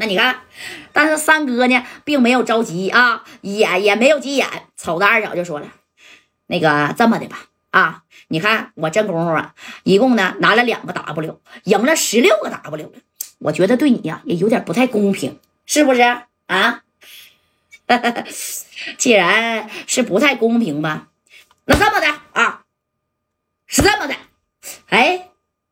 那你看，但是三哥呢，并没有着急啊，也也没有急眼，瞅着二小就说了：“那个这么的吧，啊，你看我这功夫啊，一共呢拿了两个 W，赢了十六个 W 了。我觉得对你呀，也有点不太公平，是不是啊？既然是不太公平吧，那这么的啊，是这么的，哎。”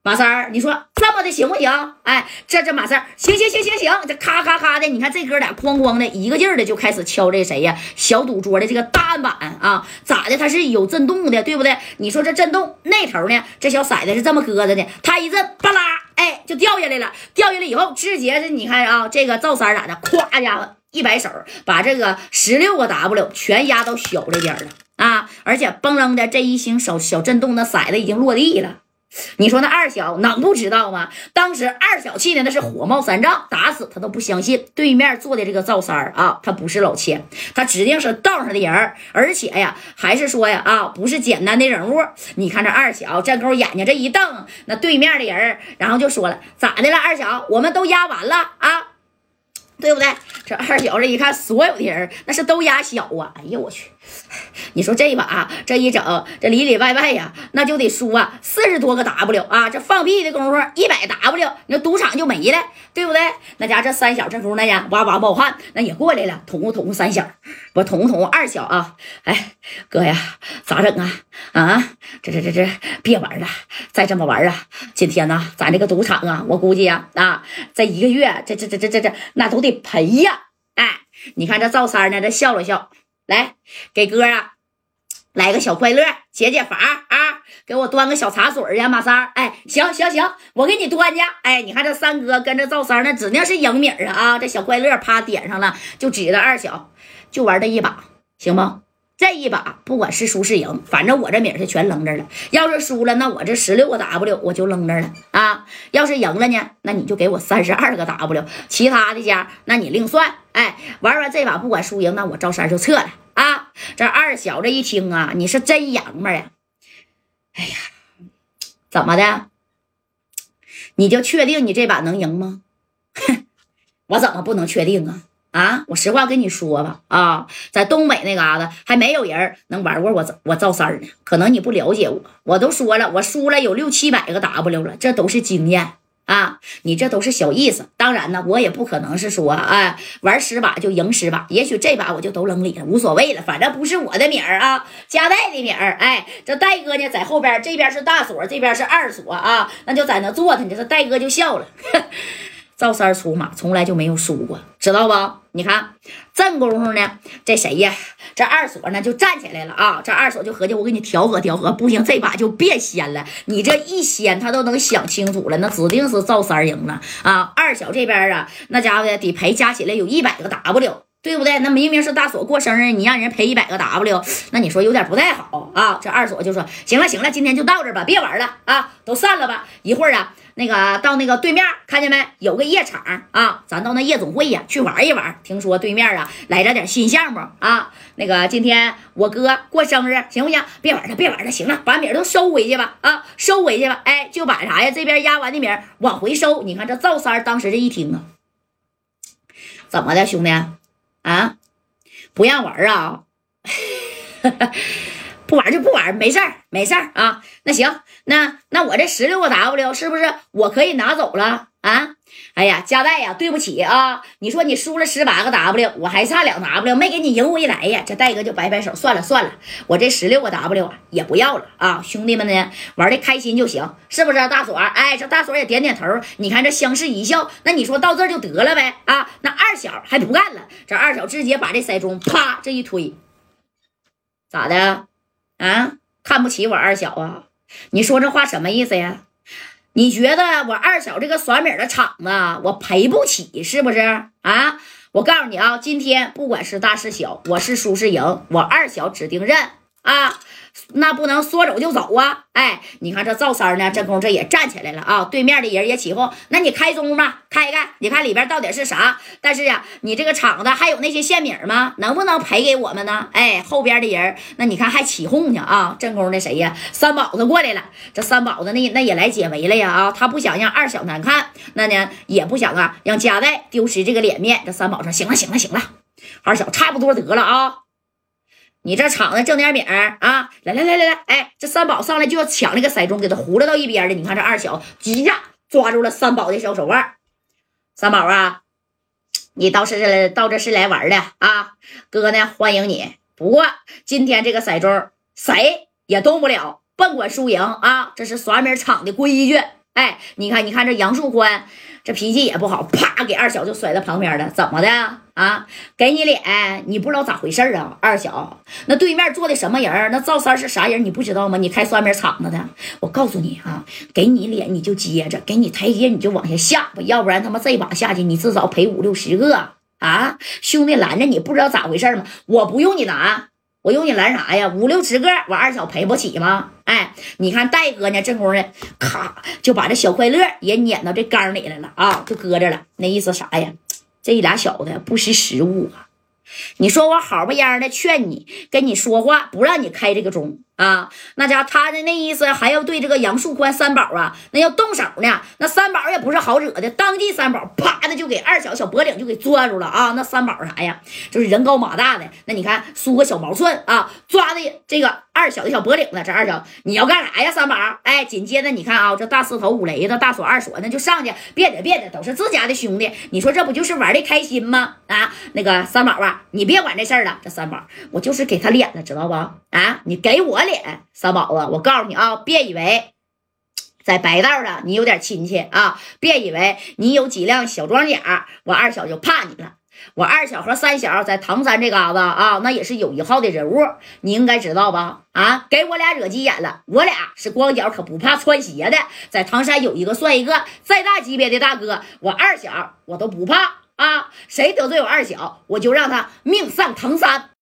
马三儿，你说么的行不行？哎，这这马三，行行行行行，这咔咔咔的，你看这哥俩哐哐的一个劲儿的就开始敲这谁呀？小赌桌的这个大案板啊，咋的？它是有震动的，对不对？你说这震动那头呢？这小骰子是这么搁着的，它一震，巴拉，哎，就掉下来了。掉下来以后，直接的，你看啊，这个赵三咋的？咵家伙一摆手，把这个十六个 W 全压到小这边了啊！而且嘣楞的这一星小小震动，那骰子已经落地了。你说那二小能不知道吗？当时二小气的那是火冒三丈，打死他都不相信对面坐的这个赵三儿啊，他不是老千，他指定是道上的人而且呀，还是说呀啊，不是简单的人物。你看这二小这勾眼睛这一瞪，那对面的人然后就说了：“咋的了，二小？我们都压完了啊，对不对？”这二小这一看，所有的人那是都压小啊！哎呀，我去！你说这把这一整，这里里外外呀，那就得输啊四十多个 W 啊！这放屁的功夫，一百 W，那赌场就没了，对不对？那家这三小这功夫呢，哇哇冒汗，那也过来了，捅咕捅咕三小，不捅咕捅咕二小啊！哎，哥呀，咋整啊？啊，这这这这，别玩了，再这么玩啊！今天呢，咱这个赌场啊，我估计呀，啊，这一个月，这这这这这这，那都得赔呀！哎，你看这赵三呢，这笑了笑。来，给哥啊来个小快乐，解解乏啊！给我端个小茶水呀，马三儿。哎，行行行，我给你端去。哎，你看这三哥跟着赵三那指定是赢米啊！这小快乐啪点上了，就指着二小，就玩这一把，行不？这一把不管是输是赢，反正我这米是全扔这了。要是输了，那我这十六个 W 我就扔这了啊！要是赢了呢，那你就给我三十二个 W，其他的家那你另算。哎，玩完这把不管输赢，那我赵三就撤了！这二小子一听啊，你是真爷们呀！哎呀，怎么的？你就确定你这把能赢吗？哼，我怎么不能确定啊？啊，我实话跟你说吧，啊，在东北那嘎达还没有人能玩过我我赵三呢。可能你不了解我，我都说了，我输了有六七百个 W 了，这都是经验啊。你这都是小意思。当然呢，我也不可能是说，哎，玩十把就赢十把。也许这把我就都扔里了，无所谓了，反正不是我的米儿啊，加代的米儿。哎，这戴哥呢，在后边，这边是大锁，这边是二锁啊，那就在那坐着呢。这戴哥就笑了。赵三出马从来就没有输过，知道不？你看正功夫呢，这谁呀？这二锁呢就站起来了啊！这二锁就合计，我给你调和调和，不行，这把就别掀了。你这一掀，他都能想清楚了，那指定是赵三赢了啊！二小这边啊，那家伙得赔加起来有一百个 W，对不对？那明明是大锁过生日，你让人赔一百个 W，那你说有点不太好啊！这二锁就说：行了行了，今天就到这吧，别玩了啊，都散了吧。一会儿啊。那个到那个对面看见没？有个夜场啊，咱到那夜总会呀去玩一玩。听说对面啊来着点新项目啊。那个今天我哥过生日，行不行？别玩了，别玩了，行了，把米都收回去吧啊，收回去吧。哎，就把啥呀？这边压完的米往回收。你看这赵三当时这一听啊，怎么的，兄弟啊？不让玩啊？不玩就不玩，没事儿，没事儿啊。那行，那那我这十六个 W 是不是我可以拿走了啊？哎呀，加代呀，对不起啊。你说你输了十八个 W，我还差两 W 没给你赢回来呀。这戴哥就摆摆手，算了算了，我这十六个 W 啊也不要了啊。兄弟们呢，玩的开心就行，是不是大锁？哎，这大锁也点点头。你看这相视一笑，那你说到这就得了呗啊？那二小还不干了，这二小直接把这骰盅啪这一推，咋的？啊，看不起我二小啊？你说这话什么意思呀？你觉得我二小这个甩米的场子我赔不起是不是啊？我告诉你啊，今天不管是大是小，我是输是赢，我二小指定认啊！那不能说走就走啊！哎，你看这赵三呢，这功夫这也站起来了啊！对面的人也起哄，那你开中吧？开开，你看里边到底是啥？但是呀，你这个厂子还有那些线米吗？能不能赔给我们呢？哎，后边的人，那你看还起哄呢啊！正宫那谁呀，三宝子过来了，这三宝子那那也来解围了呀啊！他不想让二小难看，那呢也不想啊让家代丢失这个脸面。这三宝说：行了行了行了，二小差不多得了啊！你这厂子挣点米儿啊！来来来来来，哎，这三宝上来就要抢那个骰盅，给他糊了到一边的。你看这二小一下抓住了三宝的小手腕。三宝啊，你倒是到这是来玩的啊！哥呢欢迎你。不过今天这个骰盅谁也动不了，甭管输赢啊，这是耍米场的规矩。哎，你看，你看这杨树宽，这脾气也不好，啪给二小就甩在旁边了。怎么的啊？给你脸，你不知道咋回事啊？二小，那对面坐的什么人？那赵三是啥人？你不知道吗？你开酸面厂子的，我告诉你啊，给你脸你就接着，给你台阶你就往下下吧，要不然他妈这把下去，你至少赔五六十个啊！兄弟拦着你，不知道咋回事吗？我不用你拦。我用你拦啥呀？五六十个，我二小赔不起吗？哎，你看戴哥呢，正宫呢，咔就把这小快乐也撵到这缸里来了啊，就搁这了。那意思啥呀？这俩小子不识时务啊！你说我好不样的劝你，跟你说话，不让你开这个钟。啊，那家他的那意思还要对这个杨树宽三宝啊，那要动手呢。那三宝也不是好惹的，当即三宝啪的就给二小小脖领就给攥住了啊。那三宝啥呀？就是人高马大的。那你看梳个小毛寸啊，抓的这个二小的小脖领子。这二小你要干啥呀？三宝，哎，紧接着你看啊，这大四头五雷子大锁二锁那就上去，别的别的都是自家的兄弟。你说这不就是玩的开心吗？啊，那个三宝啊，你别管这事儿了。这三宝，我就是给他脸了，知道不？啊，你给我。脸三宝子，我告诉你啊，别以为在白道上你有点亲戚啊，别以为你有几辆小装甲，我二小就怕你了。我二小和三小在唐山这嘎子啊，那也是有一号的人物，你应该知道吧？啊，给我俩惹急眼了，我俩是光脚可不怕穿鞋的，在唐山有一个算一个，再大级别的大哥，我二小我都不怕啊，谁得罪我二小，我就让他命丧唐山。